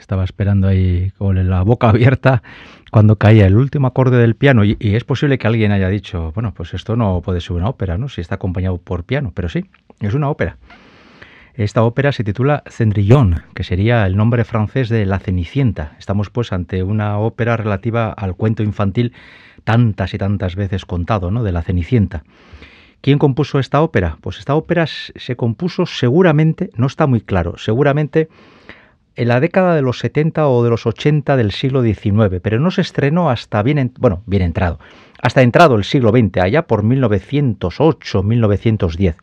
Estaba esperando ahí con la boca abierta cuando caía el último acorde del piano y, es posible que alguien haya dicho, bueno, pues esto no puede ser una ópera, ¿no? Si está acompañado por piano, pero sí, es una ópera. Esta ópera se titula Cendrillon, que sería el nombre francés de La Cenicienta. Estamos pues ante una ópera relativa al cuento infantil tantas y tantas veces contado, ¿no? De La Cenicienta. ¿Quién compuso esta ópera? Pues esta ópera se compuso seguramente, no está muy claro, seguramente en la década de los 70 o de los 80 del siglo XIX, pero no se estrenó hasta bien, bueno, bien entrado, hasta entrado el siglo XX, allá por 1908-1910.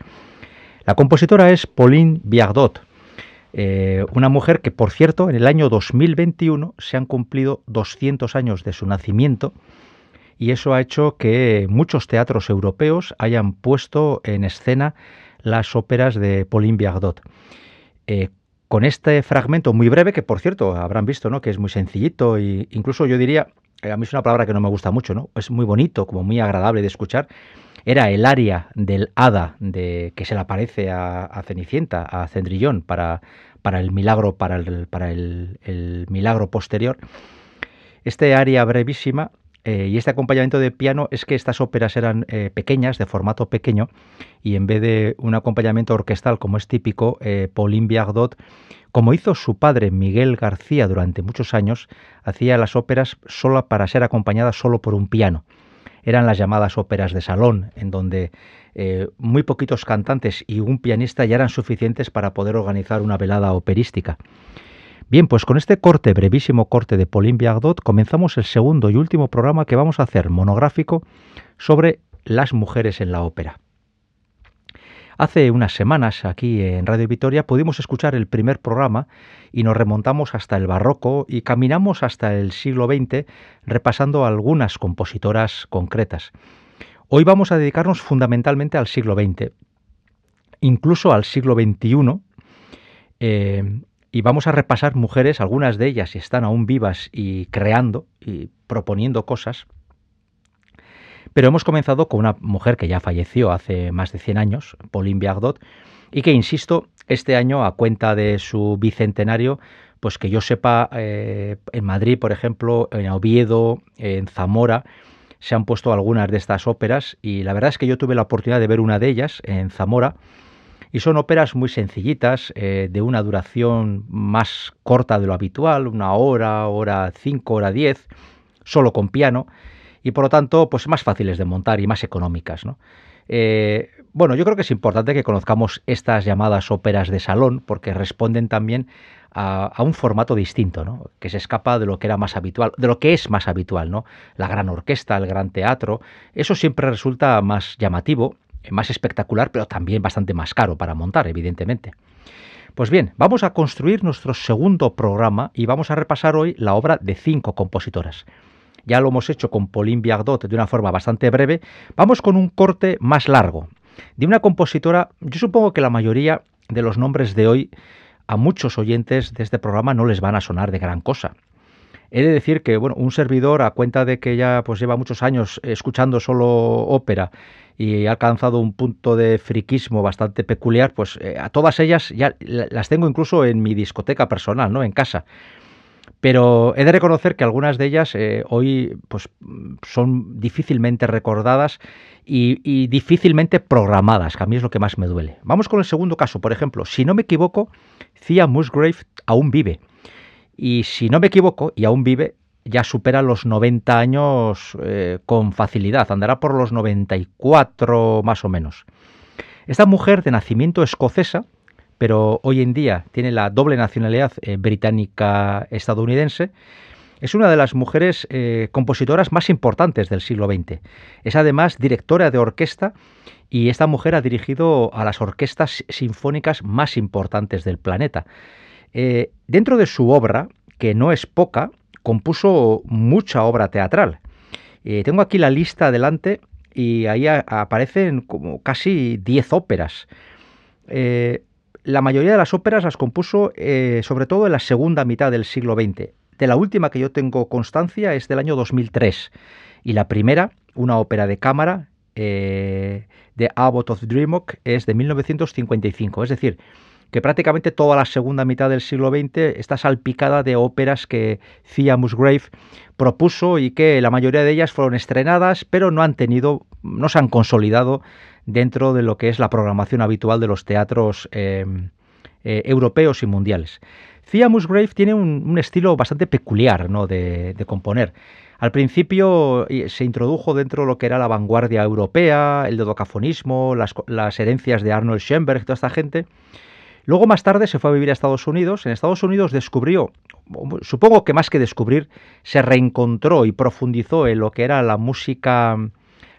La compositora es Pauline Biardot, eh, una mujer que, por cierto, en el año 2021 se han cumplido 200 años de su nacimiento y eso ha hecho que muchos teatros europeos hayan puesto en escena las óperas de Pauline Biardot. Eh, con este fragmento muy breve, que por cierto habrán visto, ¿no? Que es muy sencillito e incluso yo diría, eh, a mí es una palabra que no me gusta mucho, ¿no? Es muy bonito, como muy agradable de escuchar. Era el área del hada de que se le aparece a, Cenicienta, a Cendrillón, para, para el milagro, para el, para el milagro posterior. Este área brevísima eh, y este acompañamiento de piano es que estas óperas eran eh, pequeñas, de formato pequeño, y en vez de un acompañamiento orquestal como es típico, eh, Pauline Biardot, como hizo su padre Miguel García durante muchos años, hacía las óperas solo para ser acompañadas solo por un piano. Eran las llamadas óperas de salón, en donde muy poquitos cantantes y un pianista ya eran suficientes para poder organizar una velada operística. Bien, pues con este corte, brevísimo corte de Pauline Biardot, comenzamos el segundo y último programa que vamos a hacer monográfico sobre las mujeres en la ópera. Hace unas semanas aquí en Radio Vitoria pudimos escuchar el primer programa y nos remontamos hasta el barroco y caminamos hasta el siglo XX repasando algunas compositoras concretas. Hoy vamos a dedicarnos fundamentalmente al siglo XX, incluso al siglo XXI, y vamos a repasar mujeres, algunas de ellas están aún vivas y creando y proponiendo cosas. Pero hemos comenzado con una mujer que ya falleció hace más de 100 años, Pauline Biardot, y que, insisto, este año, a cuenta de su bicentenario, pues que yo sepa, eh, en Madrid, por ejemplo, en Oviedo, en Zamora, se han puesto algunas de estas óperas y la verdad es que yo tuve la oportunidad de ver una de ellas en Zamora y son óperas muy sencillitas, eh, de una duración más corta de lo habitual, una hora, hora cinco, hora diez, solo con piano, y por lo tanto, pues más fáciles de montar y más económicas. Eh, bueno, yo creo que es importante que conozcamos estas llamadas óperas de salón, porque responden también a, un formato distinto, ¿no? que se escapa de lo que era más habitual, de lo que es más habitual, ¿no? La gran orquesta, el gran teatro, eso siempre resulta más llamativo más espectacular, pero también bastante más caro para montar, evidentemente. Pues bien, vamos a construir nuestro segundo programa y vamos a repasar hoy la obra de cinco compositoras. Ya lo hemos hecho con Pauline Biardot de una forma bastante breve. Vamos con un corte más largo, de una compositora, yo supongo que la mayoría de los nombres de hoy a muchos oyentes de este programa no les van a sonar de gran cosa. He de decir que, bueno, un servidor, a cuenta de que ya pues lleva muchos años escuchando solo ópera y ha alcanzado un punto de friquismo bastante peculiar, pues eh, a todas ellas ya las tengo incluso en mi discoteca personal, ¿no? En casa. Pero he de reconocer que algunas de ellas eh, hoy pues, son difícilmente recordadas y, difícilmente programadas, que a mí es lo que más me duele. Vamos con el segundo caso, por ejemplo. Si no me equivoco, Thea Musgrave aún vive. Y si no me equivoco, y aún vive, ya supera los 90 años eh, con facilidad, andará por los 94 más o menos. Esta mujer de nacimiento escocesa, pero hoy en día tiene la doble nacionalidad eh, británica-estadounidense, es una de las mujeres eh, compositoras más importantes del siglo XX. Es además directora de orquesta y esta mujer ha dirigido a las orquestas sinfónicas más importantes del planeta. Dentro de su obra, que no es poca, compuso mucha obra teatral. Eh, tengo aquí la lista adelante y ahí aparecen como casi 10 óperas. Eh, la mayoría de las óperas las compuso eh, sobre todo en la segunda mitad del siglo XX. De la última que yo tengo constancia es del año 2003 y la primera, una ópera de cámara de Abbott of Dreamock, es de 1955. Es decir, que prácticamente toda la segunda mitad del siglo XX está salpicada de óperas que Thea Musgrave propuso y que la mayoría de ellas fueron estrenadas, pero no han tenido, no se han consolidado dentro de lo que es la programación habitual de los teatros em, eh, europeos y mundiales. Thea Musgrave tiene un, estilo bastante peculiar ¿no? de, componer. Al principio se introdujo dentro de lo que era la vanguardia europea, el dodocafonismo, las, las herencias de Arnold Schoenberg, toda esta gente, Luego más tarde se fue a vivir a Estados Unidos. En Estados Unidos descubrió, supongo que más que descubrir, se reencontró y profundizó en lo que era la música,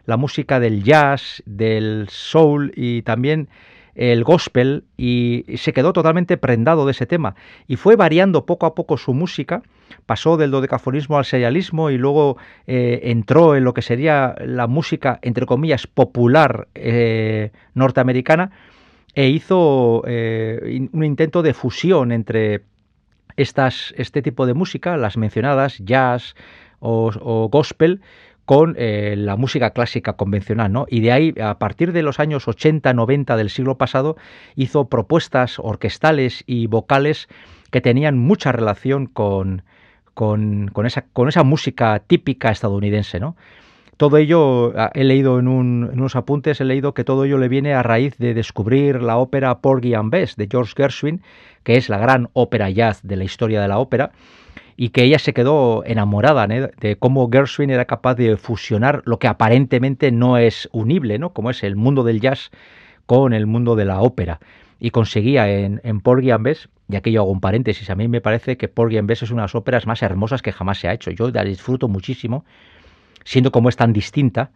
la música del jazz, del soul y también el gospel y se quedó totalmente prendado de ese tema. Y fue variando poco a poco su música, pasó del dodecafonismo al serialismo y luego eh, entró en lo que sería la música, entre comillas, popular eh, norteamericana e hizo eh, un intento de fusión entre estas, este tipo de música, las mencionadas, jazz o, gospel, con eh, la música clásica convencional, ¿no? Y de ahí, a partir de los años 80-90 del siglo pasado, hizo propuestas orquestales y vocales que tenían mucha relación con, con, con, esa, con esa música típica estadounidense, ¿no? Todo ello, ah, he leído en, unos apuntes, he leído que todo ello le viene a raíz de descubrir la ópera Porgy and Bess de George Gershwin, que es la gran ópera jazz de la historia de la ópera, y que ella se quedó enamorada de cómo Gershwin era capaz de fusionar lo que aparentemente no es unible, ¿no? como es el mundo del jazz con el mundo de la ópera. Y conseguía en, en Porgy and Bess, y aquí yo hago un paréntesis, a mí me parece que Porgy and Bess es una de las óperas más hermosas que jamás se ha hecho. Yo la disfruto muchísimo siendo como es tan distinta,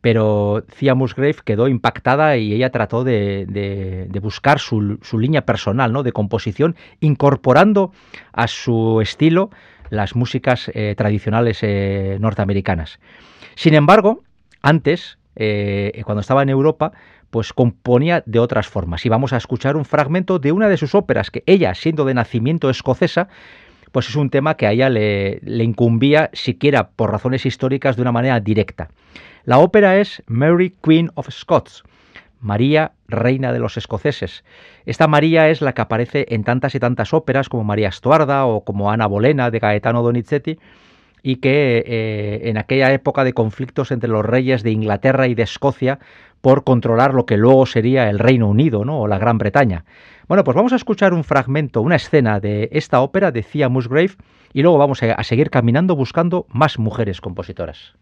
pero Thea Musgrave quedó impactada y ella trató de, buscar su, línea personal ¿no? de composición, incorporando a su estilo las músicas eh, tradicionales eh, norteamericanas. Sin embargo, antes, eh, cuando estaba en Europa, pues componía de otras formas. Y vamos a escuchar un fragmento de una de sus óperas que ella, siendo de nacimiento escocesa, pues es un tema que a ella le, incumbía, siquiera por razones históricas, de una manera directa. La ópera es Mary Queen of Scots, María, reina de los escoceses. Esta María es la que aparece en tantas y tantas óperas como María Estuarda o como Ana Bolena de Gaetano Donizetti y que eh, en aquella época de conflictos entre los reyes de Inglaterra y de Escocia por controlar lo que luego sería el Reino Unido ¿no? o la Gran Bretaña. Bueno, pues vamos a escuchar un fragmento, una escena de esta ópera de Musgrave y luego vamos a seguir caminando buscando más mujeres compositoras.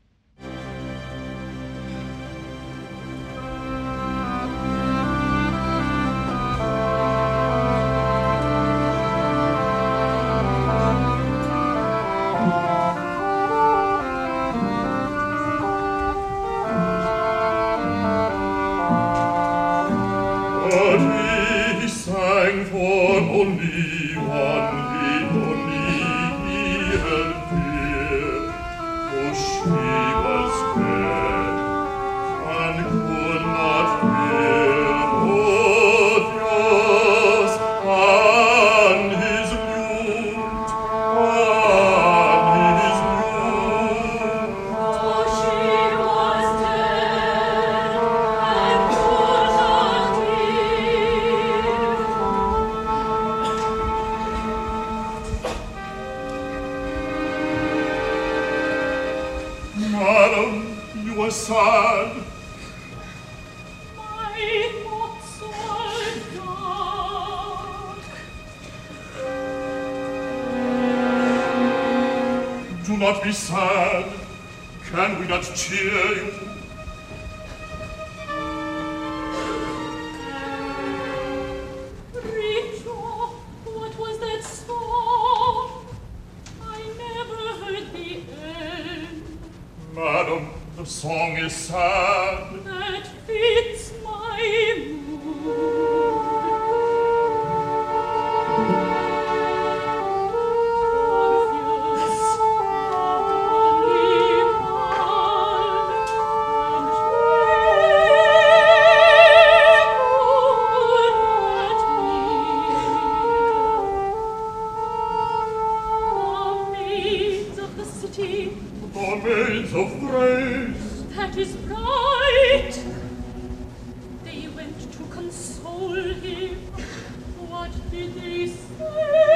that is right. They went to console him. What did they say?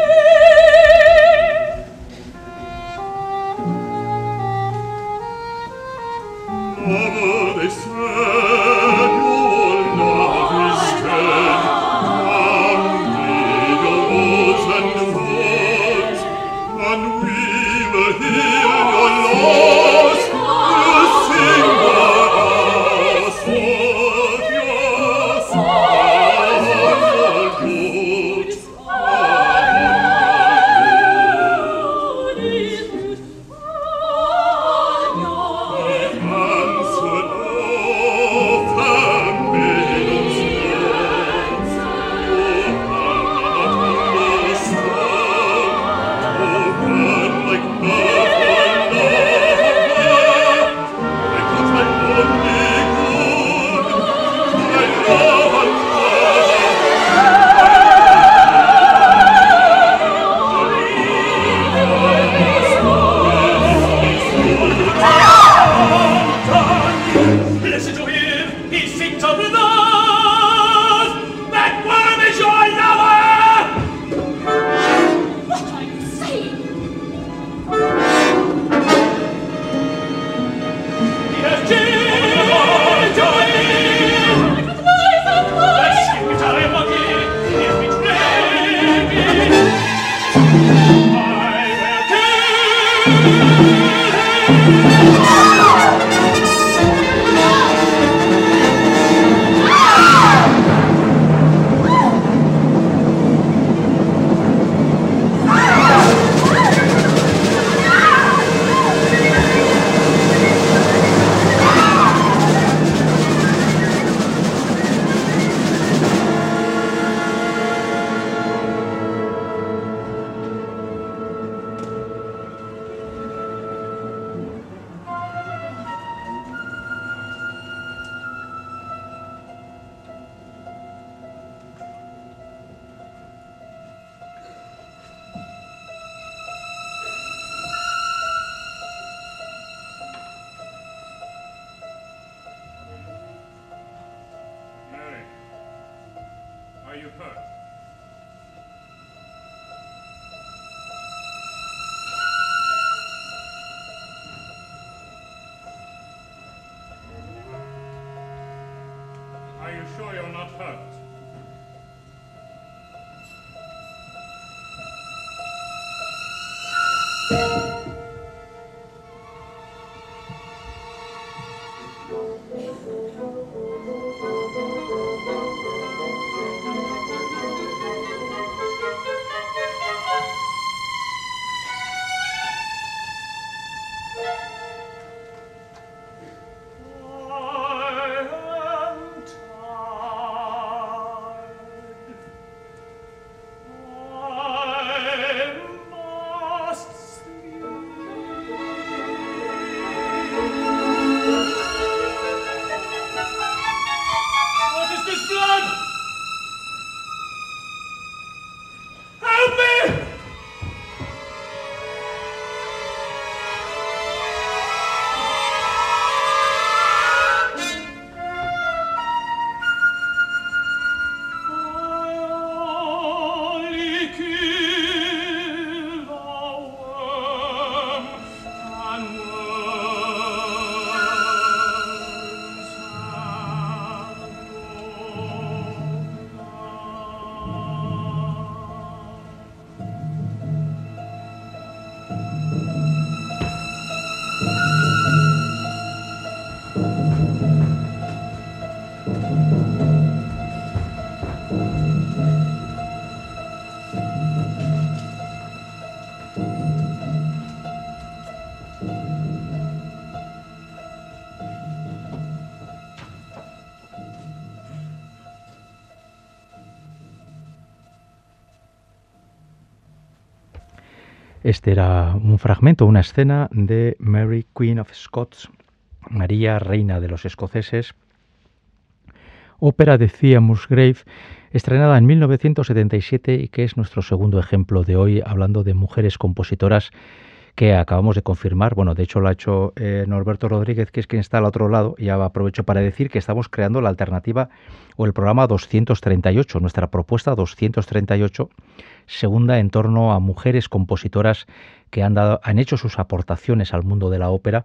Este era un fragmento, una escena de Mary Queen of Scots, María, reina de los escoceses, ópera de Thea Musgrave, estrenada en 1977 y que es nuestro segundo ejemplo de hoy, hablando de mujeres compositoras que acabamos de confirmar. Bueno, de hecho lo ha hecho eh, Norberto Rodríguez, que es quien está al otro lado. Y aprovecho para decir que estamos creando la alternativa o el programa 238, nuestra propuesta 238, segunda en torno a mujeres compositoras que han, dado, han hecho sus aportaciones al mundo de la ópera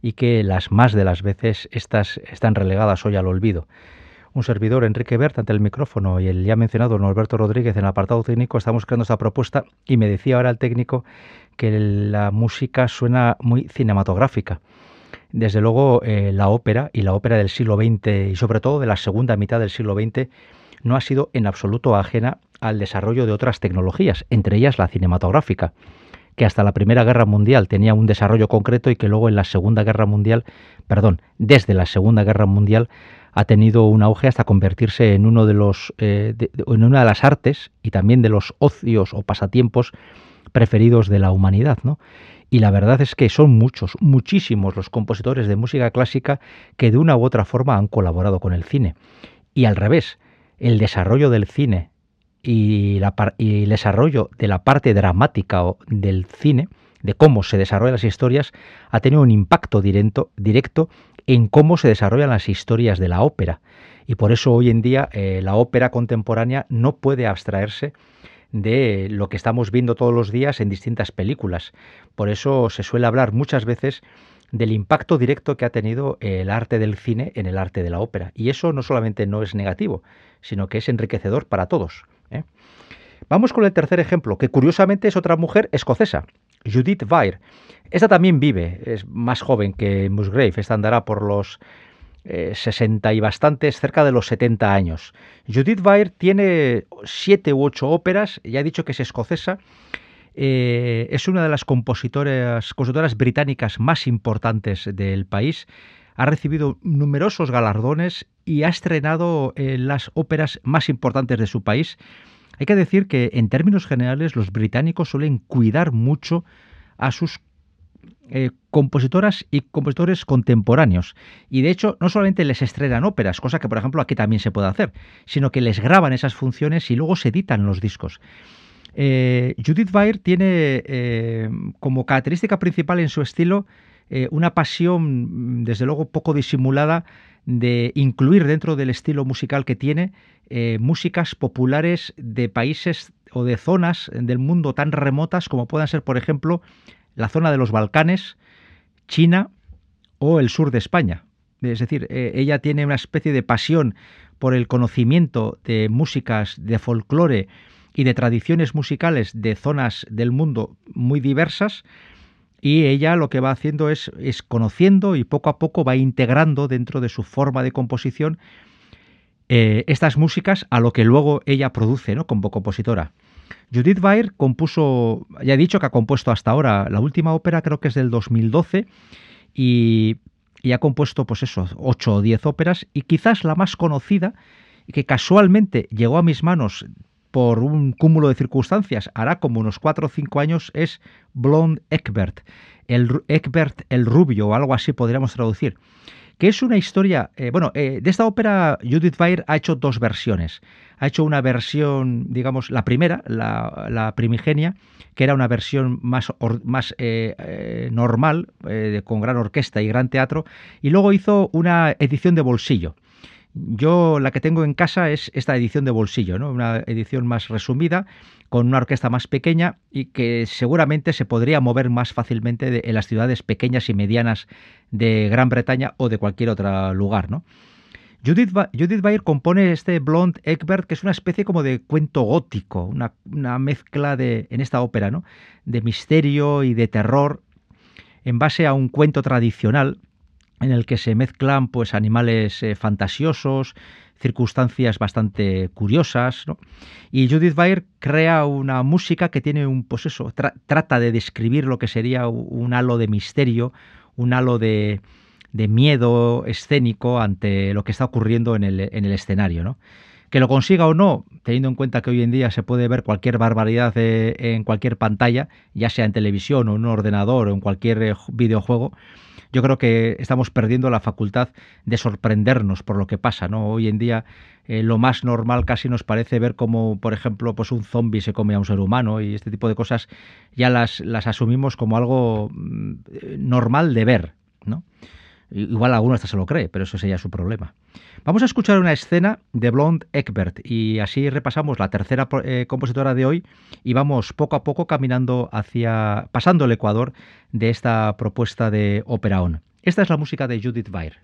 y que las más de las veces estas están relegadas hoy al olvido. Un servidor, Enrique Bert, ante el micrófono y el ya mencionado Norberto Rodríguez en el apartado técnico, estamos creando esta propuesta y me decía ahora el técnico que la música suena muy cinematográfica. Desde luego, eh, la ópera y la ópera del siglo XX y sobre todo de la segunda mitad del siglo XX no ha sido en absoluto ajena al desarrollo de otras tecnologías, entre ellas la cinematográfica, que hasta la Primera Guerra Mundial tenía un desarrollo concreto y que luego en la Segunda Guerra Mundial, perdón, desde la Segunda Guerra Mundial ha tenido un auge hasta convertirse en uno de los eh, en una de las artes y también de los ocios o pasatiempos preferidos de la humanidad, ¿no? Y la verdad es que son muchos, muchísimos los compositores de música clásica que de una u otra forma han colaborado con el cine. Y al revés, el desarrollo del cine y, el desarrollo de la parte dramática del cine, de cómo se desarrollan las historias, ha tenido un impacto directo en cómo se desarrollan las historias de la ópera. Y por eso hoy en día eh, la ópera contemporánea no puede abstraerse de lo que estamos viendo todos los días en distintas películas. Por eso se suele hablar muchas veces del impacto directo que ha tenido el arte del cine en el arte de la ópera. Y eso no solamente no es negativo, sino que es enriquecedor para todos. ¿eh? Vamos con el tercer ejemplo, que curiosamente es otra mujer escocesa, Judith Weir. Esta también vive, es más joven que Musgrave, esta andará por los 60 eh, y bastantes, cerca de los 70 años. Judith Weir tiene siete u ocho óperas, ya he dicho que es escocesa, eh, es una de las compositoras, británicas más importantes del país, ha recibido numerosos galardones y ha estrenado las óperas más importantes de su país. Hay que decir que en términos generales los británicos suelen cuidar mucho a sus eh, compositoras y compositores contemporáneos. Y de hecho, no solamente les estrenan óperas, cosa que por ejemplo aquí también se puede hacer, sino que les graban esas funciones y luego se editan los discos. Eh, Judith Weir tiene eh, como característica principal en su estilo una pasión, desde luego poco disimulada, de incluir dentro del estilo musical que tiene músicas populares de países o de zonas del mundo tan remotas como puedan ser, por ejemplo, la zona de los Balcanes, China o el sur de España. Es decir, eh, ella tiene una especie de pasión por el conocimiento de músicas, de folclore y de tradiciones musicales de zonas del mundo muy diversas y ella lo que va haciendo es, es conociendo y poco a poco va integrando dentro de su forma de composición eh, estas músicas a lo que luego ella produce ¿no? como compositora. Judith Weir compuso, ya he dicho que ha compuesto hasta ahora, la última ópera creo que es del 2012 y, ha compuesto pues eso, 8 o 10 óperas y quizás la más conocida y que casualmente llegó a mis manos por un cúmulo de circunstancias, hará como unos 4 o 5 años, es Blonde Eckbert, el Eckbert el rubio o algo así podríamos traducir que es una historia, eh, bueno, eh, de esta ópera Judith Weir ha hecho dos versiones. Ha hecho una versión, digamos, la primera, la, primigenia, que era una versión más, más eh, normal, con gran orquesta y gran teatro, y luego hizo una edición de bolsillo. Yo la que tengo en casa es esta edición de bolsillo, ¿no? una edición más resumida, con una orquesta más pequeña y que seguramente se podría mover más fácilmente en las ciudades pequeñas y medianas de Gran Bretaña o de cualquier otro lugar. ¿no? Judith, Judith Bayer compone este Blonde Egbert, que es una especie como de cuento gótico, una, mezcla de, en esta ópera, ¿no? de misterio y de terror en base a un cuento tradicional en el que se mezclan pues animales eh, fantasiosos, circunstancias bastante curiosas, Y Judith Bayer crea una música que tiene un pues eso, trata de describir lo que sería un halo de misterio, un halo de, de miedo escénico ante lo que está ocurriendo en el, en el escenario, ¿no? Que lo consiga o no, teniendo en cuenta que hoy en día se puede ver cualquier barbaridad eh, en cualquier pantalla, ya sea en televisión o en un ordenador o en cualquier eh, videojuego, yo creo que estamos perdiendo la facultad de sorprendernos por lo que pasa, ¿no? Hoy en día eh, lo más normal casi nos parece ver como, por ejemplo, pues un zombie se come a un ser humano y este tipo de cosas ya las, las asumimos como algo mm, normal de ver, ¿no? Igual alguno hasta se lo cree, pero eso sería su problema. Vamos a escuchar una escena de Blonde Eckbert y así repasamos la tercera eh, compositora de hoy y vamos poco a poco caminando hacia, pasando el Ecuador de esta propuesta de Opera On. Esta es la música de Judith Weir.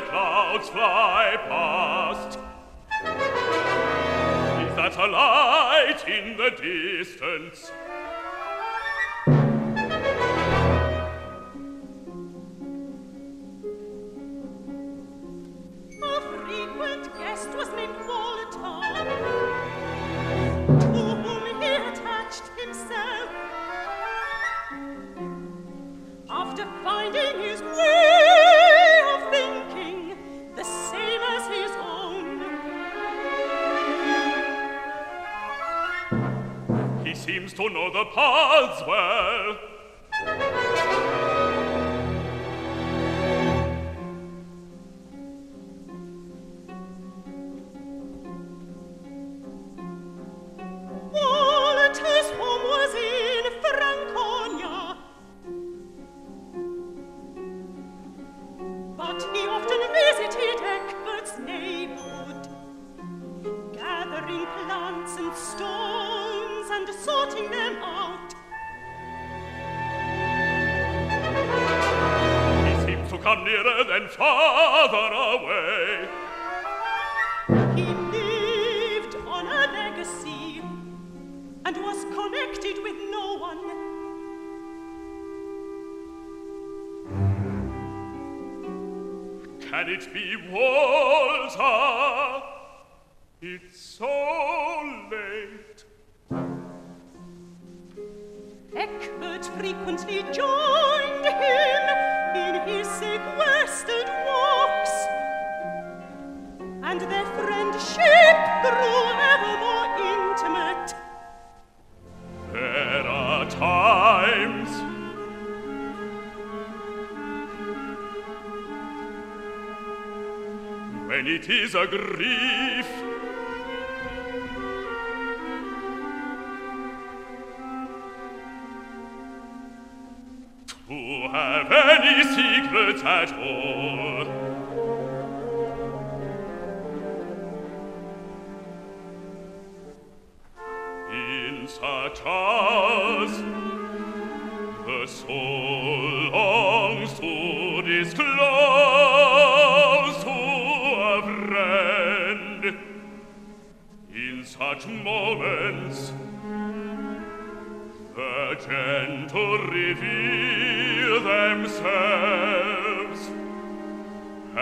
the clouds fly past. Is that a light in the distance? The paths well. hermosa it's so late Eckbert frequently joined him and it is a grief. To have any secret at all. In such as the soul moments the gentle reveal themselves.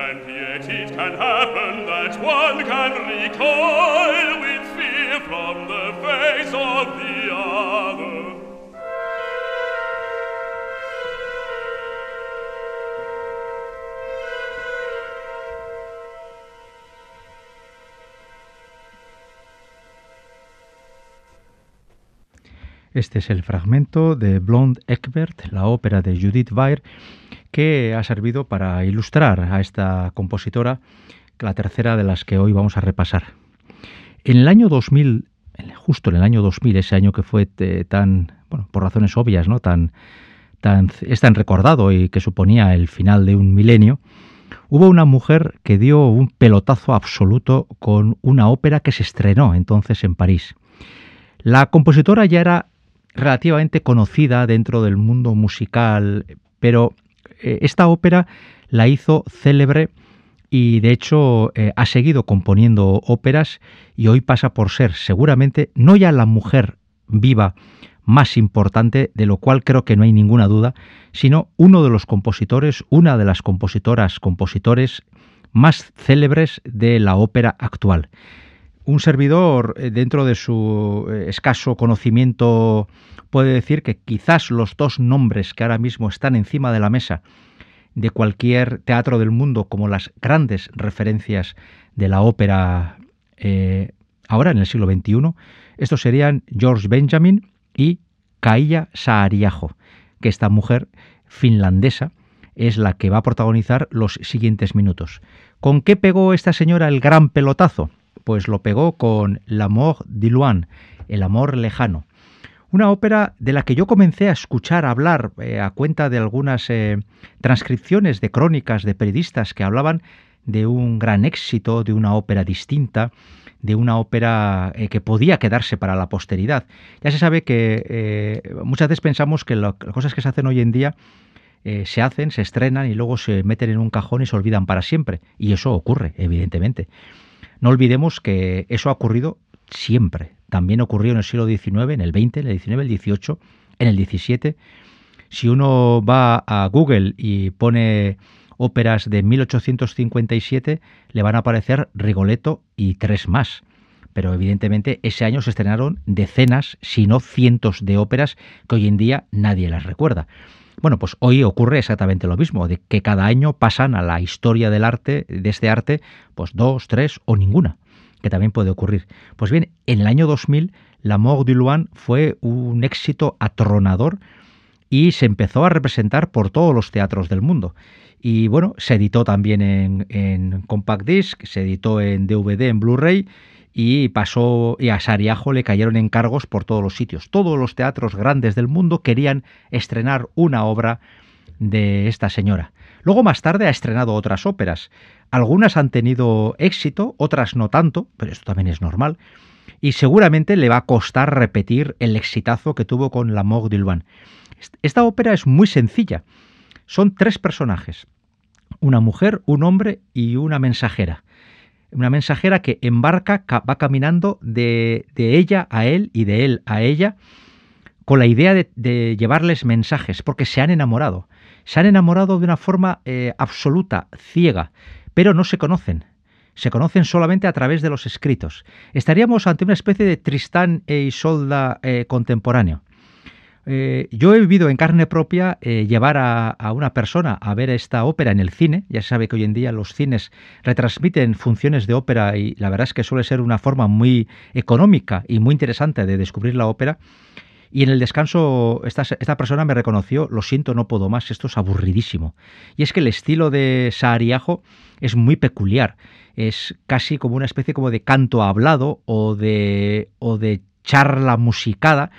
And yet it can happen that one can recoil with fear from the face of the other. Este es el fragmento de Blonde Eckbert, la ópera de Judith Weir, que ha servido para ilustrar a esta compositora, la tercera de las que hoy vamos a repasar. En el año 2000, justo en el año 2000, ese año que fue eh, tan, bueno, por razones obvias, ¿no? tan, tan, es tan recordado y que suponía el final de un milenio, hubo una mujer que dio un pelotazo absoluto con una ópera que se estrenó entonces en París. La compositora ya era relativamente conocida dentro del mundo musical, pero eh, esta ópera la hizo célebre y de hecho eh, ha seguido componiendo óperas y hoy pasa por ser seguramente no ya la mujer viva más importante, de lo cual creo que no hay ninguna duda, sino uno de los compositores, una de las compositoras, compositores más célebres de la ópera actual. Un servidor, eh, dentro de su escaso conocimiento puede decir que quizás los dos nombres que ahora mismo están encima de la mesa de cualquier teatro del mundo como las grandes referencias de la ópera eh, ahora en el siglo XXI, estos serían George Benjamin y Kaija Saariaho, que esta mujer finlandesa es la que va a protagonizar los siguientes minutos. ¿Con qué pegó esta señora el gran pelotazo? Pues lo pegó con L'amour diluan, el amor lejano. Una ópera de la que yo comencé a escuchar hablar eh, a cuenta de algunas eh, transcripciones de crónicas de periodistas que hablaban de un gran éxito, de una ópera distinta, de una ópera eh, que podía quedarse para la posteridad. Ya se sabe que muchas veces pensamos que las cosas que se hacen hoy en día se hacen, se estrenan y luego se meten en un cajón y se olvidan para siempre. Y eso ocurre, evidentemente. No olvidemos que eso ha ocurrido siempre. También ocurrió en el siglo XIX, en el XX, en el XIX, el XVIII, en el XVII. Si uno va a Google y pone óperas de 1857, le van a aparecer Rigoletto y tres más. Pero evidentemente ese año se estrenaron decenas, si no cientos de óperas que hoy en día nadie las recuerda. Bueno, pues hoy ocurre exactamente lo mismo, de que cada año pasan a la historia del arte, de este arte, pues dos, tres o ninguna que también puede ocurrir. Pues bien, en el año 2000, La Mort du Luan fue un éxito atronador y se empezó a representar por todos los teatros del mundo. Y bueno, se editó también en, compact disc, se editó en DVD, en Blu-ray y pasó y a Sariajo le cayeron encargos por todos los sitios. Todos los teatros grandes del mundo querían estrenar una obra de esta señora. Luego más tarde ha estrenado otras óperas. Algunas han tenido éxito, otras no tanto, pero esto también es normal. Y seguramente le va a costar repetir el exitazo que tuvo con La d'Ilvan. Esta ópera es muy sencilla. Son tres personajes. Una mujer, un hombre y una mensajera. Una mensajera que embarca, va caminando de, ella a él y de él a ella con la idea de llevarles mensajes, porque se han enamorado se han enamorado de una forma eh, absoluta, ciega, pero no se conocen. Se conocen solamente a través de los escritos. Estaríamos ante una especie de Tristán e Isolda eh, contemporáneo. Eh, yo he vivido en carne propia llevar a, una persona a ver esta ópera en el cine. Ya se sabe que hoy en día los cines retransmiten funciones de ópera y la verdad es que suele ser una forma muy económica y muy interesante de descubrir la ópera. Y en el descanso esta, persona me reconoció, lo siento, no puedo más, esto es aburridísimo. Y es que el estilo de Saariajo es muy peculiar, es casi como una especie como de canto hablado o de charla musicada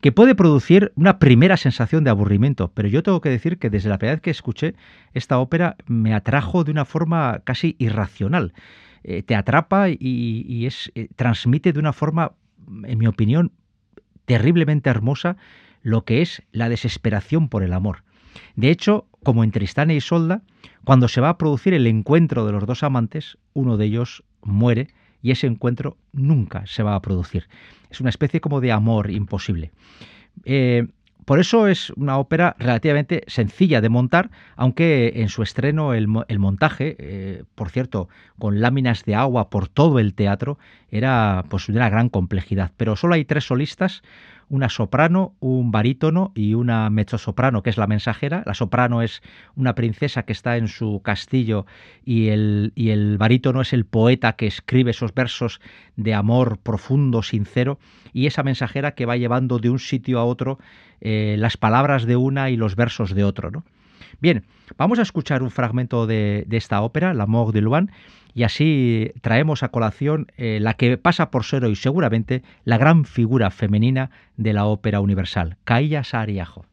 que puede producir una primera sensación de aburrimiento, pero yo tengo que decir que desde la primera vez que escuché esta ópera me atrajo de una forma casi irracional. Eh, te atrapa y, es, eh, transmite de una forma, en mi opinión, terriblemente hermosa lo que es la desesperación por el amor. De hecho, como en Tristán y Isolda, cuando se va a producir el encuentro de los dos amantes, uno de ellos muere y ese encuentro nunca se va a producir. Es una especie como de amor imposible. Eh, por eso es una ópera relativamente sencilla de montar, aunque en su estreno el, montaje, eh, por cierto, con láminas de agua por todo el teatro, era pues de una gran complejidad. Pero solo hay tres solistas, una soprano, un barítono y una mezzosoprano, que es la mensajera. La soprano es una princesa que está en su castillo y el, y el barítono es el poeta que escribe esos versos de amor profundo, sincero, y esa mensajera que va llevando de un sitio a otro eh, las palabras de una y los versos de otro. ¿no? Bien, vamos a escuchar un fragmento de, esta ópera, La Mort de Luan, y así traemos a colación eh, la que pasa por ser hoy seguramente la gran figura femenina de la ópera universal, Kaija Saariaho.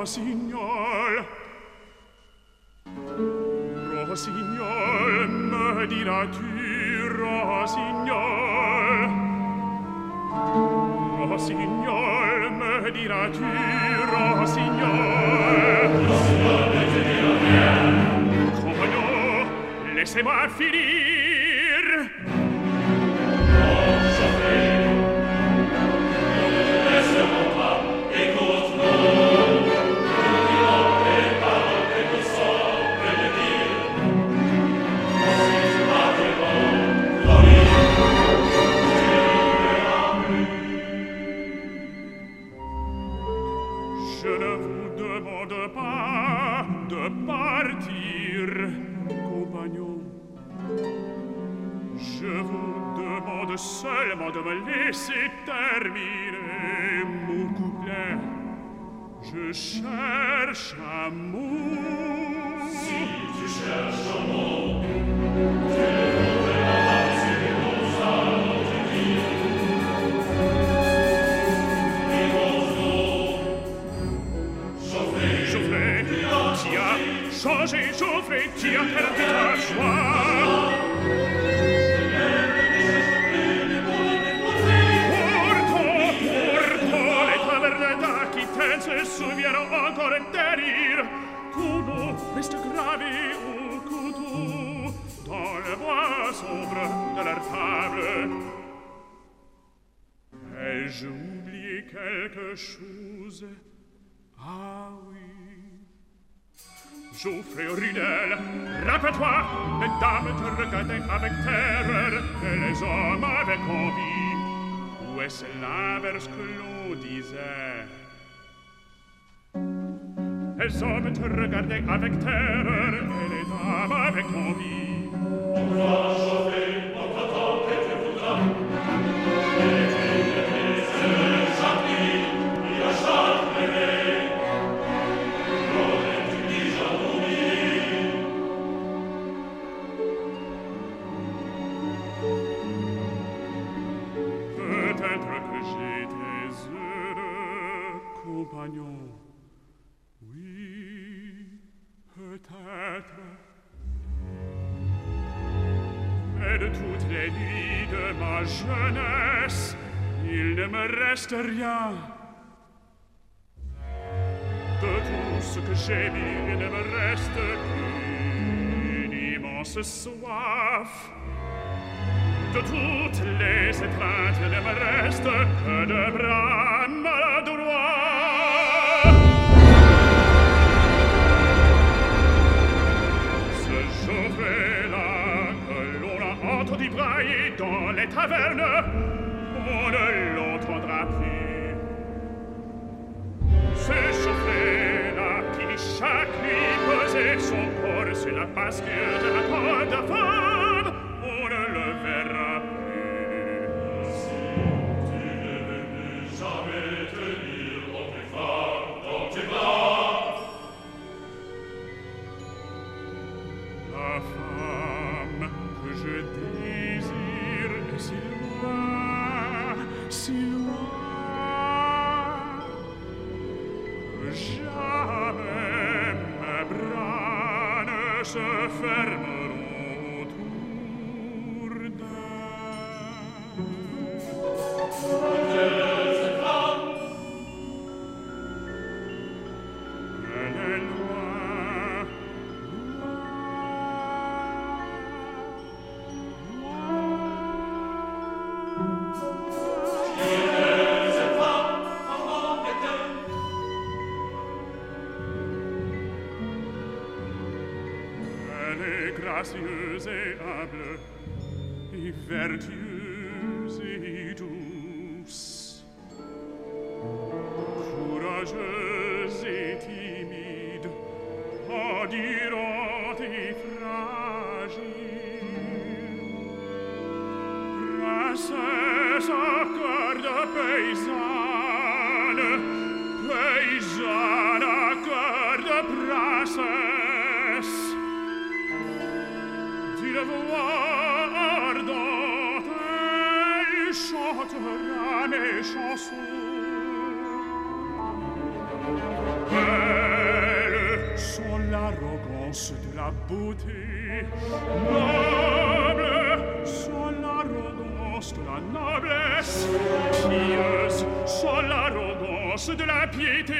Rossignol Rossignol me diras-tu Rossignol Rossignol me diras-tu Rossignol Rossignol Compagnon laissez-moi finir laissez terminer mon couplet. Je cherche amour. Si tu cherches amour, tu chose Ah oui. Geoffrey Ridel, rappelle-toi, les dames te regardaient avec terreur et les hommes avec envie. Où est-ce l'inverse que l'on disait? Les hommes te regardaient avec terreur et les dames avec envie. peut-être. jeunesse, il ne me reste rien. De tout ce que j'ai mis, il ne me reste qu'une immense soif. De toutes les étreintes, il ne me reste que de bras maladroits. Ce jour-là que l'on a entendu brailler dans les tavernes, on ne l'entendra plus. S'échauffer là, qui chaque nuit posait son corps sur la pasture de la porte de gracieuse et humble, et vertueuse et Belle sont l'arrogance de la beauté, noble sont l'arrogance de la noblesse, pieuse sont l'arrogance de la piété.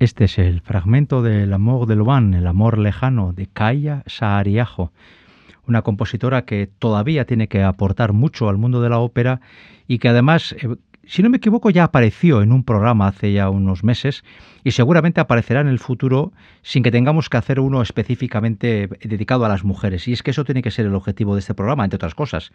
Este es el fragmento del Amor de Loan, el amor lejano de Kaya Saariajo, una compositora que todavía tiene que aportar mucho al mundo de la ópera y que además, eh, si no me equivoco, ya apareció en un programa hace ya unos meses y seguramente aparecerá en el futuro sin que tengamos que hacer uno específicamente dedicado a las mujeres. Y es que eso tiene que ser el objetivo de este programa, entre otras cosas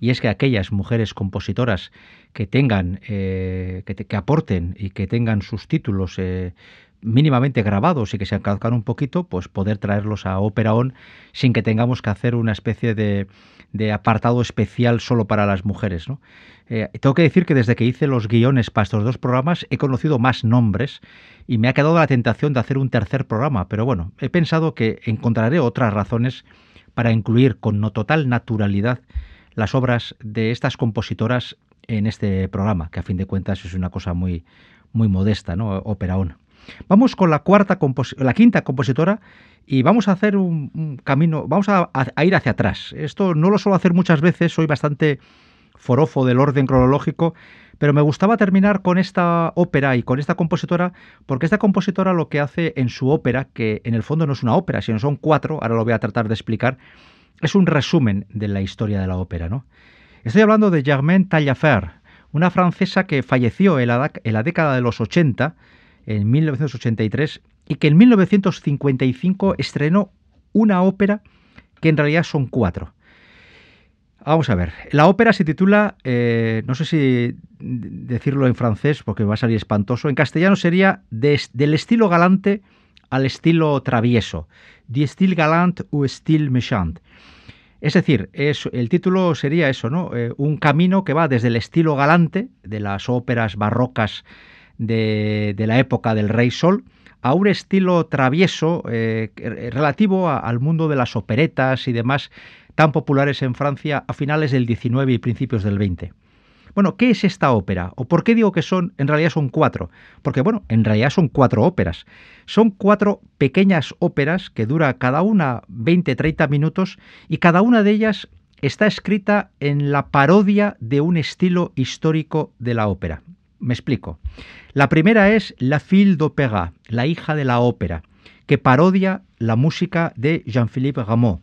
y es que aquellas mujeres compositoras que tengan, eh, que, te- aporten y que tengan sus títulos eh, mínimamente grabados y que se encalcan un poquito, pues poder traerlos a Ópera On sin que tengamos que hacer una especie de, de apartado especial solo para las mujeres. ¿no? Eh, tengo que decir que desde que hice los guiones para estos dos programas he conocido más nombres y me ha quedado la tentación de hacer un tercer programa, pero bueno, he pensado que encontraré otras razones para incluir con no total naturalidad las obras de estas compositoras en este programa, que a fin de cuentas es una cosa muy, muy modesta, ¿no? Ópera On. Vamos con la cuarta la quinta compositora y vamos a hacer un, camino, vamos a, a- a ir hacia atrás. Esto no lo suelo hacer muchas veces, soy bastante forofo del orden cronológico, pero me gustaba terminar con esta ópera y con esta compositora, porque esta compositora lo que hace en su ópera, que en el fondo no es una ópera, sino son cuatro, ahora lo voy a tratar de explicar, es un resumen de la historia de la ópera, ¿no? Estoy hablando de Germaine Taillefer, una francesa que falleció en la, década de los 80, en 1983, y que en 1955 estrenó una ópera que en realidad son cuatro. Vamos a ver, la ópera se titula, eh, no sé si decirlo en francés porque va a salir espantoso, en castellano sería del estilo galante al estilo travieso, du style galant ou style méchant. Es decir, es, el título sería eso, ¿no? Eh, un camino que va desde el estilo galante de las óperas barrocas de, de la época del Rey Sol a un estilo travieso eh, relativo al mundo de las operetas y demás tan populares en Francia a finales del 19 y principios del 20. Bueno, ¿qué es esta ópera? ¿O por qué digo que son, en realidad son cuatro? Porque, bueno, en realidad son cuatro óperas. Son cuatro pequeñas óperas que dura cada una 20-30 minutos y cada una de ellas está escrita en la parodia de un estilo histórico de la ópera. Me explico. La primera es La fille d'opéra, la hija de la ópera, que parodia la música de Jean-Philippe Rameau.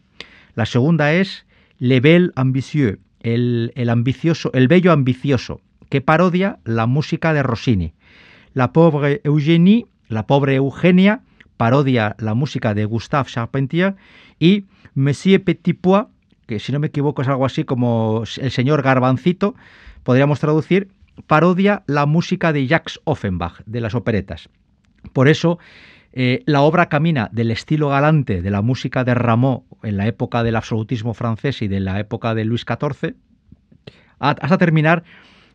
La segunda es Le Bel Ambitieux, el, el ambicioso, el bello ambicioso, que parodia la música de Rossini. La pobre Eugénie, la pobre Eugenia, parodia la música de Gustave Charpentier y Monsieur Petitpois, que si no me equivoco es algo así como el señor Garbancito, podríamos traducir, parodia la música de Jacques Offenbach, de las operetas. Por eso, eh, la obra camina del estilo galante de la música de Rameau en la época del absolutismo francés y de la época de Luis XIV, hasta terminar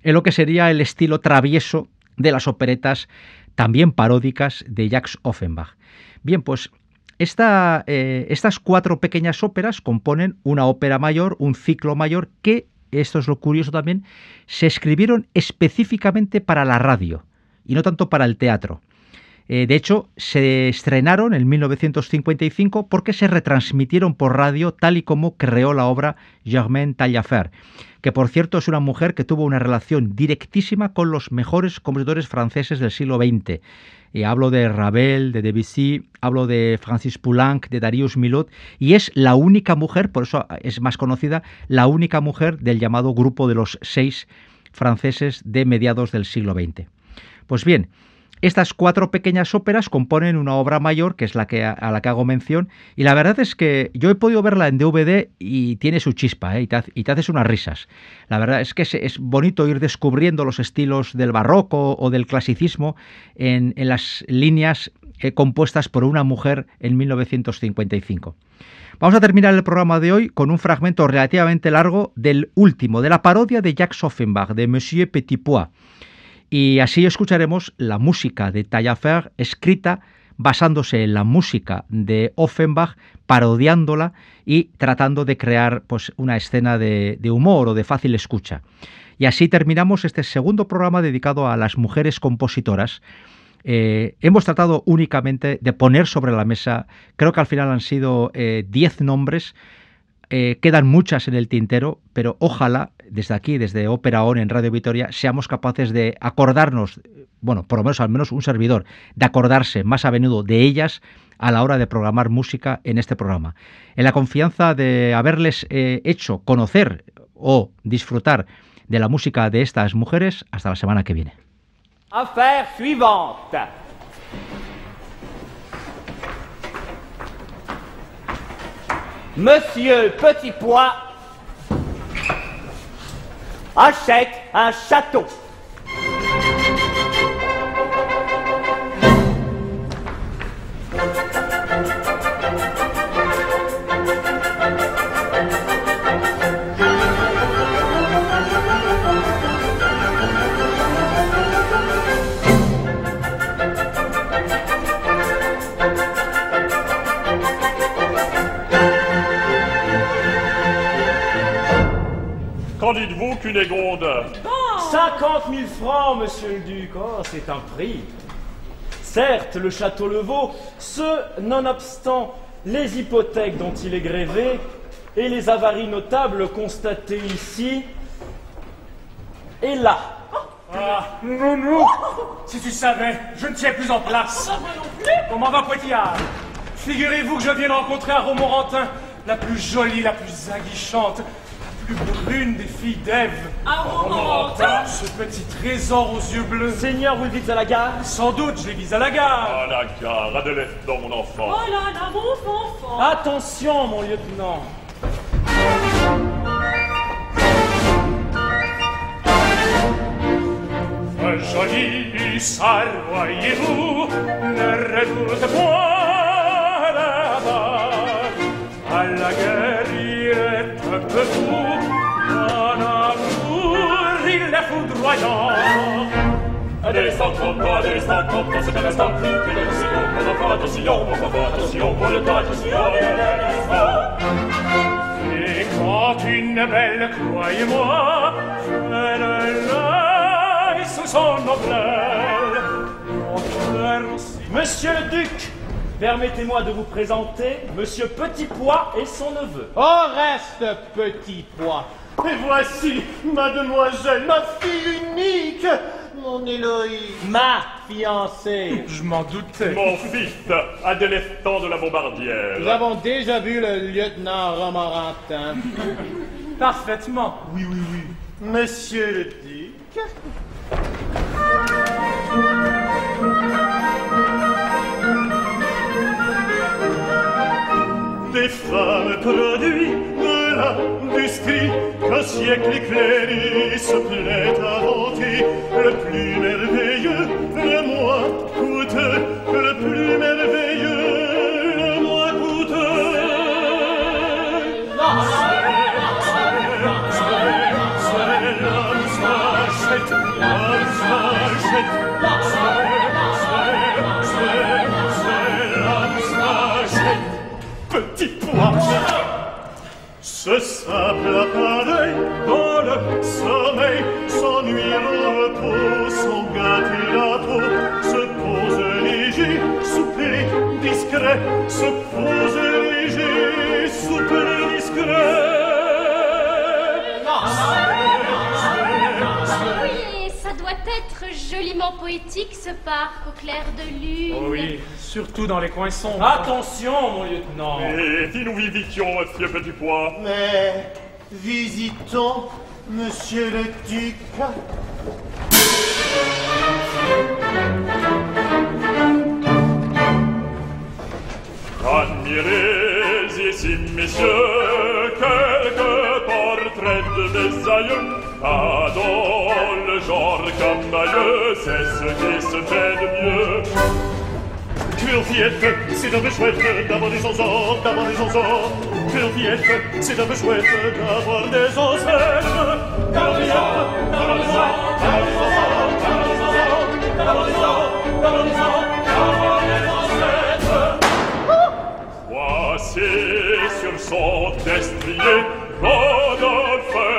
en lo que sería el estilo travieso de las operetas también paródicas de Jacques Offenbach. Bien, pues eh, estas cuatro pequeñas óperas componen una ópera mayor, un ciclo mayor, que, esto es lo curioso también, se escribieron específicamente para la radio y no tanto para el teatro. Eh, de hecho, se estrenaron en 1955 porque se retransmitieron por radio tal y como creó la obra Germaine Taillefer, que por cierto es una mujer que tuvo una relación directísima con los mejores compositores franceses del siglo XX. Y hablo de Ravel, de Debussy, hablo de Francis Poulenc, de Darius Milhaud, y es la única mujer, por eso es más conocida, la única mujer del llamado grupo de los seis franceses de mediados del siglo XX. Pues bien, estas cuatro pequeñas óperas componen una obra mayor, que es la que a la que hago mención, y la verdad es que yo he podido verla en DVD y tiene su chispa, ¿eh? y, te, y, haces unas risas. La verdad es que es, bonito ir descubriendo los estilos del barroco o del clasicismo en, en las líneas eh, compuestas por una mujer en 1955. Vamos a terminar el programa de hoy con un fragmento relativamente largo del último, de la parodia de Jacques Offenbach, de Monsieur Petitpois. Y así escucharemos la música de Taillefer escrita basándose en la música de Offenbach, parodiándola y tratando de crear pues, una escena de, humor o de fácil escucha. Y así terminamos este segundo programa dedicado a las mujeres compositoras. Eh, hemos tratado únicamente de poner sobre la mesa, creo que al final han sido 10 eh, nombres, eh, quedan muchas en el tintero, pero ojalá desde aquí, desde Ópera ON en Radio Vitoria, seamos capaces de acordarnos, bueno, por lo menos al menos un servidor, de acordarse más a menudo de ellas a la hora de programar música en este programa. En la confianza de haberles eh, hecho conocer o disfrutar de la música de estas mujeres, hasta la semana que viene. Affaire suivante. Monsieur Petitpois achète un château. Cunégonde 50 000 francs, monsieur le duc. Oh, c'est un prix. Certes, le château le vaut, ce nonobstant les hypothèques dont il est grévé et les avaries notables constatées ici et là. Ah, nounou Si tu savais, je ne tiens plus en place. Comment va Poitillard Figurez-vous que je viens de rencontrer à Romorantin la plus jolie, la plus aguichante, la plus brune des filles d'Ève. À Romorantin Ce petit trésor aux yeux bleus. Seigneur, vous le dites à la gare Sans doute, je les vise à la gare. À la gare, Adeleth, dans mon enfant. Oh là là, mon enfant Attention, mon lieutenant. Joli sarroyez-vous, ne redoute point là-bas. À la guerre, que vous, mon amour, il est foudroyant. Descends, trompe pas, descends, trompe pas, c'est un instant. Il est aussi bon, mon enfant, attention, mon enfant, attention, pour le temps, attention, il est l'instant. Et quand une belle, croyez-moi, elle l'œil sous son ombrelle, mon cœur aussi. Monsieur le Duc, permettez-moi de vous présenter Monsieur Petit Pois et son neveu. Oh, reste, petit pois. Et voici, mademoiselle, ma fille unique, mon Héloïse. Ma fiancée. Je m'en doutais. Mon fils, Adélestan de la Bombardière. Nous avons déjà vu le lieutenant Romorantin. Parfaitement. Oui, oui, oui. Monsieur le duc. des femmes produit de l'industrie qu'un siècle éclairé se plaît à vanter le plus merveilleux, le moins coûteux, le plus merveilleux Ce simple appareil, dans le sommeil, s'ennuie au repos, sans gâter la peau, se pose léger, soupir discret, se pose être joliment poétique ce parc au clair de lune. Oh oui, surtout dans les coins sombres. Attention, mon lieutenant. Et si nous visitions Monsieur Petit Pois Mais visitons Monsieur le duc. Admirez ici, messieurs, de mes aïeux. Le genre camailleux, c'est ce qui se fait de mieux. Curviette, c'est un peu chouette d'avoir des enfants, d'avoir des enfants. Curviette, c'est un peu chouette d'avoir des enfants, d'avoir des enfants, d'avoir des enfants, des des des. Voici sur son destrier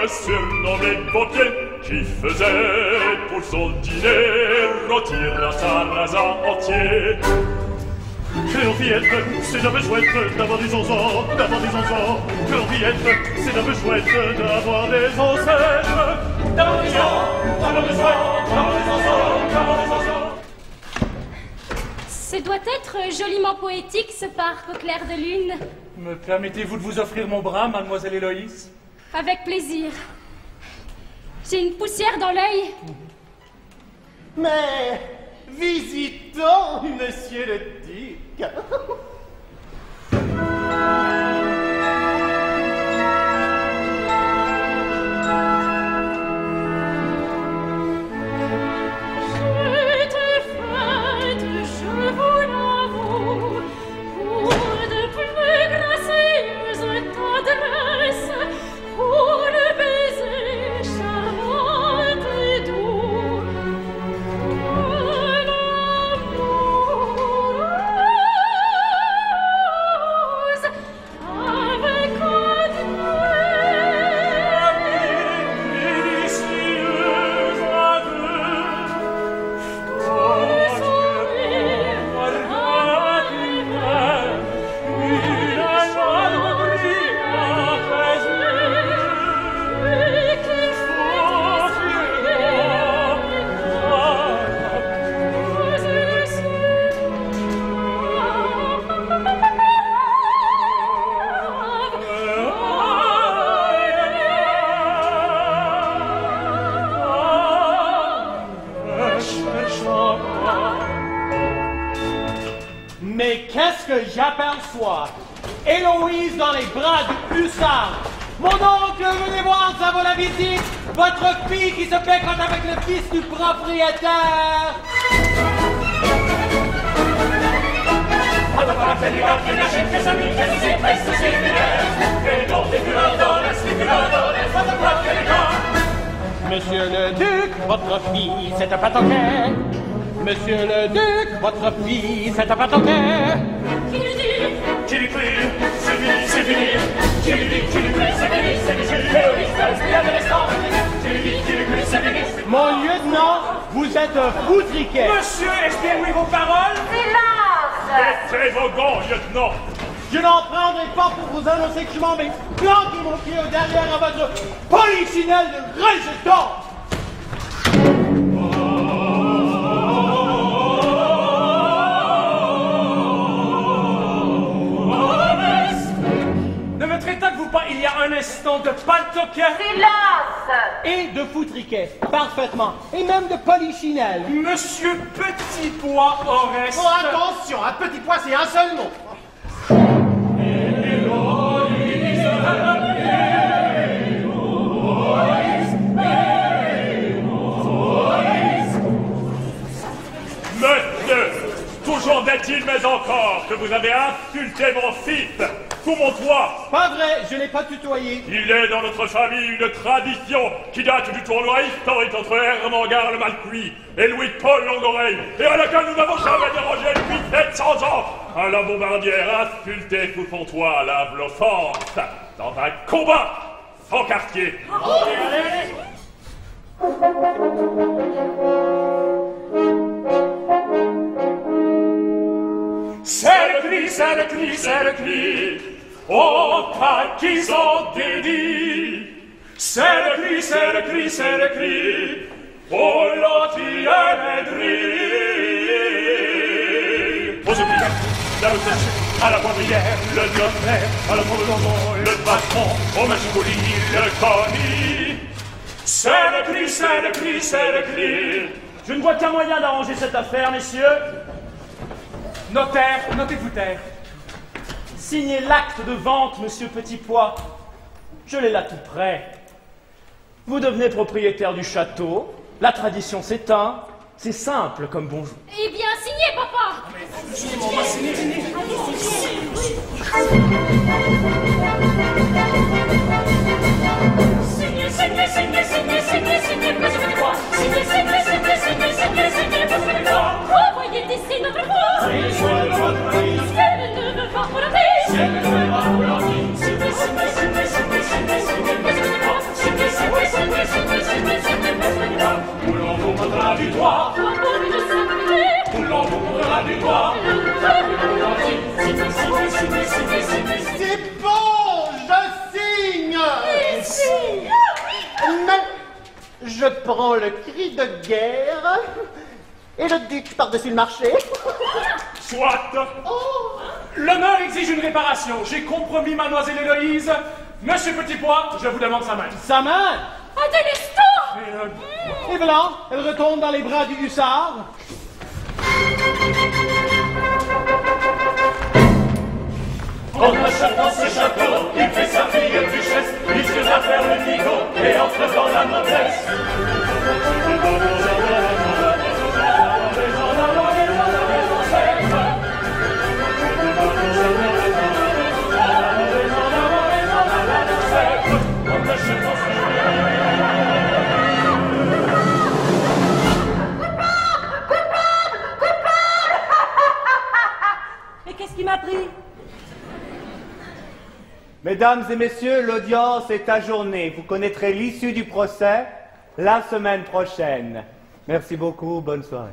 Surnommé Gautier qui faisait pour son dîner rôtir un sarrasin entier. Cléopiette, c'est un peu chouette d'avoir des enfants, d'avoir des enfants. Cléopiette, c'est un peu chouette d'avoir des ancêtres. D'avoir des enfants, d'avoir des enfants, d'avoir des enfants, d'avoir des enfants. Ce doit être joliment poétique ce parc au clair de lune. Me permettez-vous de vous offrir mon bras, mademoiselle Héloïse? Avec plaisir. J'ai une poussière dans l'œil. Mais visitons Monsieur le duc. Propriétaire. Monsieur le duc, votre fille, c'est un patoquet. Monsieur le duc, votre fille, c'est un patoquet. Qui lui C'est fini, c'est fini. Qui lui qui lui C'est fini, C'est fini. Mon lieutenant, vous êtes un foutriquet. Monsieur, expliquez-moi vos paroles. Vos gants, lieutenant Je n'en prendrai pas pour vous annoncer que je m'en vais planter mon pied au derrière à votre polichinelle de résistance. Ne me traitez-vous pas il y a un instant de paltoquet Et de foutriquet, parfaitement. Et même de polichinelle. Monsieur Petit Pois Oreste. Oh, attention, un petit pois, c'est un seul mot. Monsieur Toujours n'est-il mais encore que vous avez insulté mon fils sous mon toit Pas vrai, je n'ai pas tutoyé. Il est dans notre famille une tradition qui date du tournoi historique entre Hermangar le Malcuit et Louis-Paul Longoreille, et à laquelle nous n'avons jamais dérangé depuis 700 ans. À la bombardière insultée sous son toit lave l'offense dans un combat sans quartier. C'est le cri, c'est le cri, c'est le cri. Oh, pas qu'ils ont dédit. C'est Otaki zodedi, serkri, serkri, serkri, volati enedri. Aux obligations, la rotation, à la poivrière, le diopère, à la pauvre le patron, au machicoli, le commis. Serkri, serkri, serkri. Je ne vois qu'un moyen d'arranger cette affaire, messieurs. Notaire, notez-vous taire. Signez l'acte de vente, monsieur Petitpois. Je l'ai là tout près. Vous devenez propriétaire du château. La tradition s'éteint. C'est simple comme bonjour. Eh bien, signez, papa Signez, prends le cri de guerre et le duc par-dessus le marché. Soit L'honneur exige une réparation. J'ai compromis mademoiselle Héloïse. Monsieur Petitpois, je vous demande sa main. Sa main Un délestant Et voilà, elle retombe dans les bras du hussard. Fille duchesse, puisque va faire le nigo et entre dans la noblesse. Mesdames et messieurs, l'audience est ajournée. Vous connaîtrez l'issue du procès la semaine prochaine. Merci beaucoup, bonne soirée.